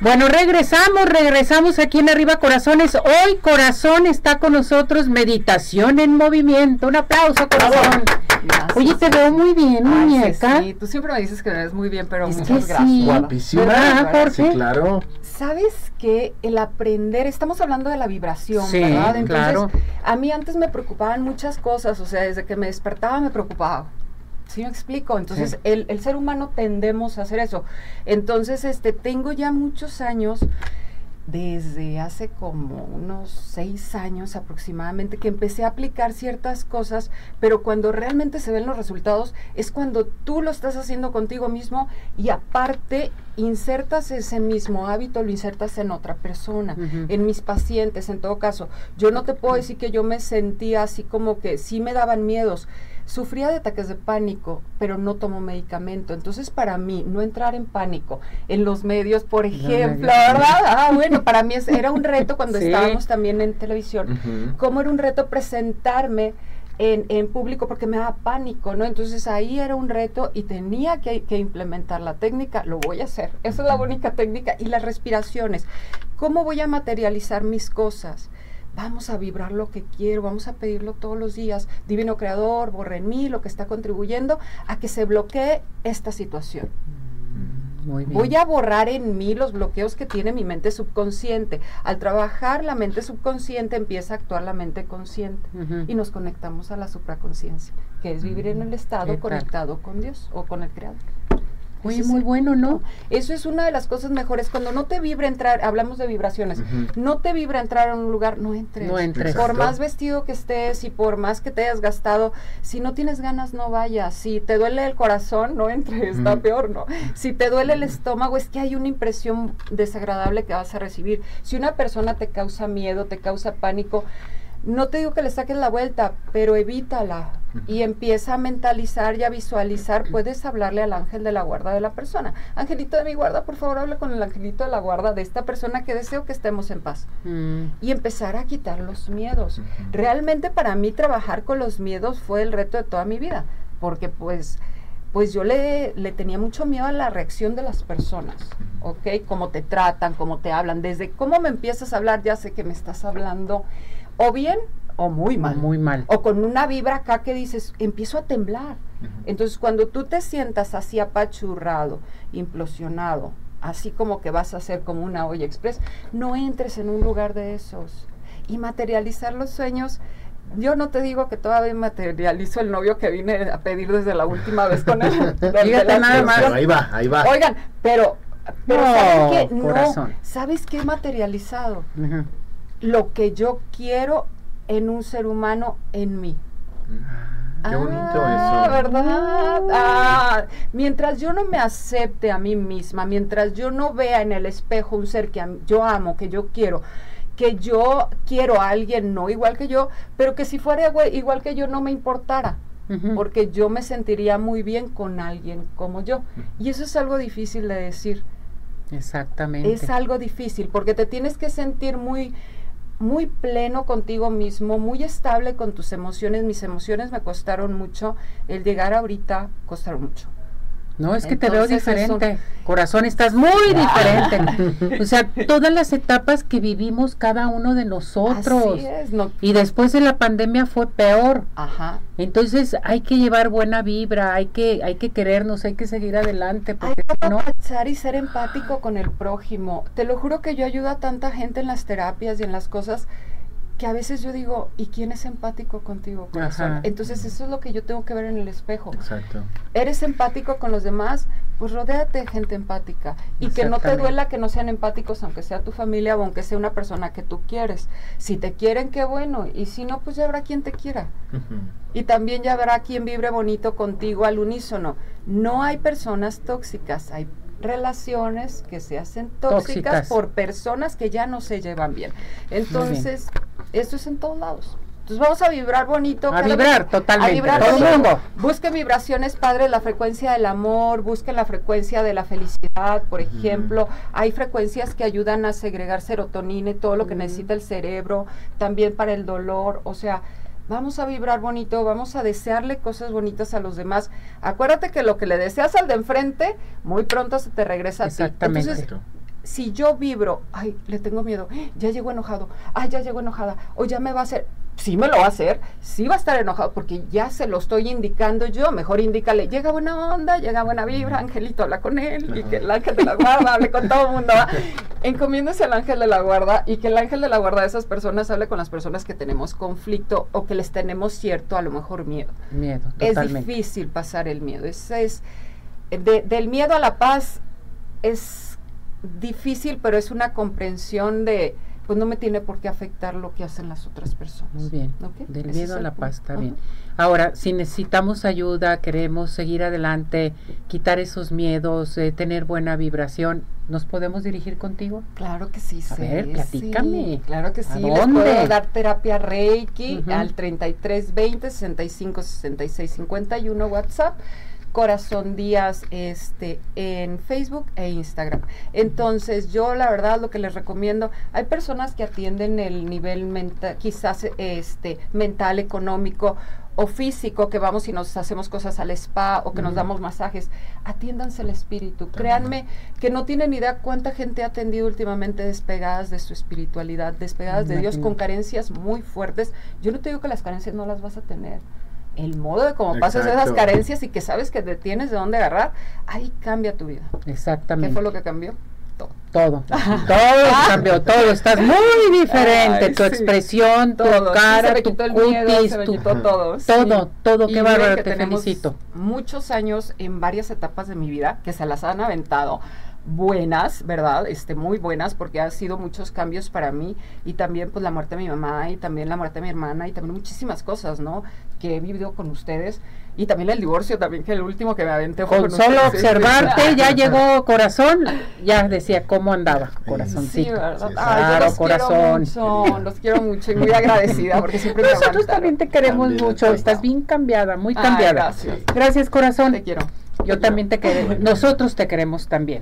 Bueno, regresamos, regresamos aquí en Arriba Corazones. Hoy Corazón está con nosotros, Meditación en Movimiento. Un aplauso, Corazón. Oye, te veo muy bien, muñeca. Sí, tú siempre me dices que me ves muy bien, pero Es muchas que gracias. sí. Guapísima. ¿Verdad, Jorge? Sí, claro. ¿Sabes que El aprender, estamos hablando de la vibración, Sí, ¿verdad? Entonces, claro. a mí antes me preocupaban muchas cosas, o sea, desde que me despertaba me preocupaba. ¿Sí me explico? Entonces, Sí. el, el ser humano tendemos a hacer eso. Entonces, este, tengo ya muchos años, desde hace como unos seis años aproximadamente, que empecé a aplicar ciertas cosas, pero cuando realmente se ven los resultados es cuando tú lo estás haciendo contigo mismo y aparte insertas ese mismo hábito, lo insertas en otra persona, en mis pacientes, en todo caso. Yo no te puedo decir que yo me sentía así como que sí me daban miedos. Sufría de ataques de pánico, pero no tomo medicamento. Entonces, para mí, no entrar en pánico en los medios, por ejemplo. ¿verdad? Ah, bueno, para mí es- era un reto cuando Sí. estábamos también en televisión. Cómo era un reto presentarme en, en público porque me daba pánico, ¿no? Entonces ahí era un reto y tenía que, que implementar la técnica, lo voy a hacer, esa es la única técnica, y las respiraciones. ¿Cómo voy a materializar mis cosas? Vamos a vibrar lo que quiero, vamos a pedirlo todos los días. Divino Creador, borre en mí lo que está contribuyendo a que se bloquee esta situación. Muy bien. Voy a borrar en mí los bloqueos que tiene mi mente subconsciente. Al trabajar la mente subconsciente empieza a actuar la mente consciente y nos conectamos a la supraconsciencia, que es vivir en el ¿Qué estado conectado con Dios o con el Creador. Oye, Ese es muy bueno, ¿no? Eso es una de las cosas mejores. Cuando no te vibra entrar, hablamos de vibraciones, no te vibra entrar a un lugar, no entres. No entres. Por Exacto. más vestido que estés y por más que te hayas gastado, si no tienes ganas, no vayas. Si te duele el corazón, no entres, está peor, ¿no? Si te duele el estómago, es que hay una impresión desagradable que vas a recibir. Si una persona te causa miedo, te causa pánico, no te digo que le saques la vuelta, pero evítala y empieza a mentalizar y a visualizar. Puedes hablarle al ángel de la guarda de la persona. Angelito de mi guarda, por favor, habla con el angelito de la guarda de esta persona que deseo que estemos en paz. Mm. Y empezar a quitar los miedos. Realmente para mí trabajar con los miedos fue el reto de toda mi vida, porque pues pues yo le, le tenía mucho miedo a la reacción de las personas, ¿ok? Cómo te tratan, cómo te hablan. Desde cómo me empiezas a hablar, ya sé que me estás hablando o bien o muy mal. Muy mal. O con una vibra acá que dices, empiezo a temblar. Entonces, cuando tú te sientas así apachurrado, implosionado, así como que vas a ser como una olla express, no entres en un lugar de esos. Y materializar los sueños, yo no te digo que todavía materializo el novio que vine a pedir desde la última vez con él. Fíjate nada más. Pero ahí va, ahí va. Oigan, pero, pero No, ¿saben qué? No. ¿sabes qué he materializado? Lo que yo quiero en un ser humano en mí. Qué bonito Ah, eso. ¿verdad? Ah, mientras yo no me acepte a mí misma, mientras yo no vea en el espejo un ser que yo amo, que yo quiero, que yo quiero a alguien no igual que yo, pero que si fuera igual, que yo no me importara, porque yo me sentiría muy bien con alguien como yo. Y eso es algo difícil de decir. Exactamente. Es algo difícil porque te tienes que sentir muy muy pleno contigo mismo, muy estable con tus emociones. Mis emociones me costaron mucho. El llegar ahorita costaron mucho. No, es que te veo eso- diferente. Corazón, estás muy diferente. O sea, todas las etapas que vivimos cada uno de nosotros. Así es, no, Y después de la pandemia fue peor. ajá. Entonces hay que llevar buena vibra, hay que, hay que querernos, hay que seguir adelante, Hay porque que si no, pensar y ser empático con el prójimo. Te lo juro que yo ayudo a tanta gente en las terapias y en las cosas que a veces yo digo, ¿y quién es empático contigo, corazón? Ajá. Entonces eso es lo que yo tengo que ver en el espejo. Exacto. ¿Eres empático con los demás? Pues rodéate de gente empática. Y que no te duela que no sean empáticos, aunque sea tu familia o aunque sea una persona que tú quieres. Si te quieren, qué bueno. Y si no, pues ya habrá quien te quiera. Y también ya habrá quien vibre bonito contigo al unísono. No hay personas tóxicas, hay relaciones que se hacen tóxicas, Tóxicas. por personas que ya no se llevan bien. Entonces, eso es en todos lados. Entonces vamos a vibrar bonito. A vibrar vez- totalmente, A vibrar todo el mundo. Busque vibraciones, padre, la frecuencia del amor, busque la frecuencia de la felicidad, por ejemplo. Hay frecuencias que ayudan a segregar serotonina y todo lo que necesita el cerebro, también para el dolor. O sea, vamos a vibrar bonito, vamos a desearle cosas bonitas a los demás. Acuérdate que lo que le deseas al de enfrente, muy pronto se te regresa a ti. Exactamente. Entonces. Si yo vibro, ay, le tengo miedo, ya llegó enojado, ay, ya llegó enojada, o ya me va a hacer, sí me lo va a hacer, sí va a estar enojado porque ya se lo estoy indicando yo, mejor indícale, llega buena onda, llega buena vibra, Angelito habla con él y que el ángel de la guarda hable con todo el mundo, encomiéndese al ángel de la guarda y que el ángel de la guarda de esas personas hable con las personas que tenemos conflicto o que les tenemos cierto, a lo mejor miedo. Miedo, totalmente. Es difícil pasar el miedo, es, es del miedo a la paz es difícil, pero es una comprensión de, pues no me tiene por qué afectar lo que hacen las otras personas. Muy bien. Del miedo a la paz, está bien. Ahora, si necesitamos ayuda, queremos seguir adelante, quitar esos miedos, eh, tener buena vibración, ¿nos podemos dirigir contigo? Claro que sí. A ver, platícame. claro que sí. Les puedo dar terapia Reiki al 3320 65 66 51 WhatsApp Corazón Díaz este, en Facebook e Instagram. Entonces, yo la verdad lo que les recomiendo, hay personas que atienden el nivel mental, quizás este, mental, económico o físico, que vamos y nos hacemos cosas al spa o que nos damos masajes, atiéndanse el espíritu. Créanme que no tienen idea cuánta gente ha atendido últimamente despegadas de su espiritualidad, despegadas de Dios con carencias muy fuertes. Yo no te digo que las carencias no las vas a tener el modo de cómo pasas esas carencias y que sabes que te tienes de dónde agarrar, ahí cambia tu vida. Exactamente. ¿Qué fue lo que cambió? Todo. Todo, todo cambió, todo. Estás muy diferente. tu expresión, tu cara, tu cutis, tu, todo. Todo, todo. Qué bárbaro, te felicito. Muchos años en varias etapas de mi vida que se las han aventado buenas, ¿verdad? Este, muy buenas, porque ha sido muchos cambios para mí y también pues la muerte de mi mamá y también la muerte de mi hermana y también muchísimas cosas, ¿no? Que he vivido con ustedes y también el divorcio también, que el último que me aventé fue con, solo observarte, ya llegó corazón, ya decía cómo andaba, corazoncito. Sí, ¿verdad? Ay, los corazón. Quiero mucho, los quiero mucho y muy agradecida porque siempre Nosotros también te queremos mucho, estás bien cambiada, muy cambiada. gracias. Gracias, corazón. Te quiero. Yo también te queremos, nosotros te queremos también.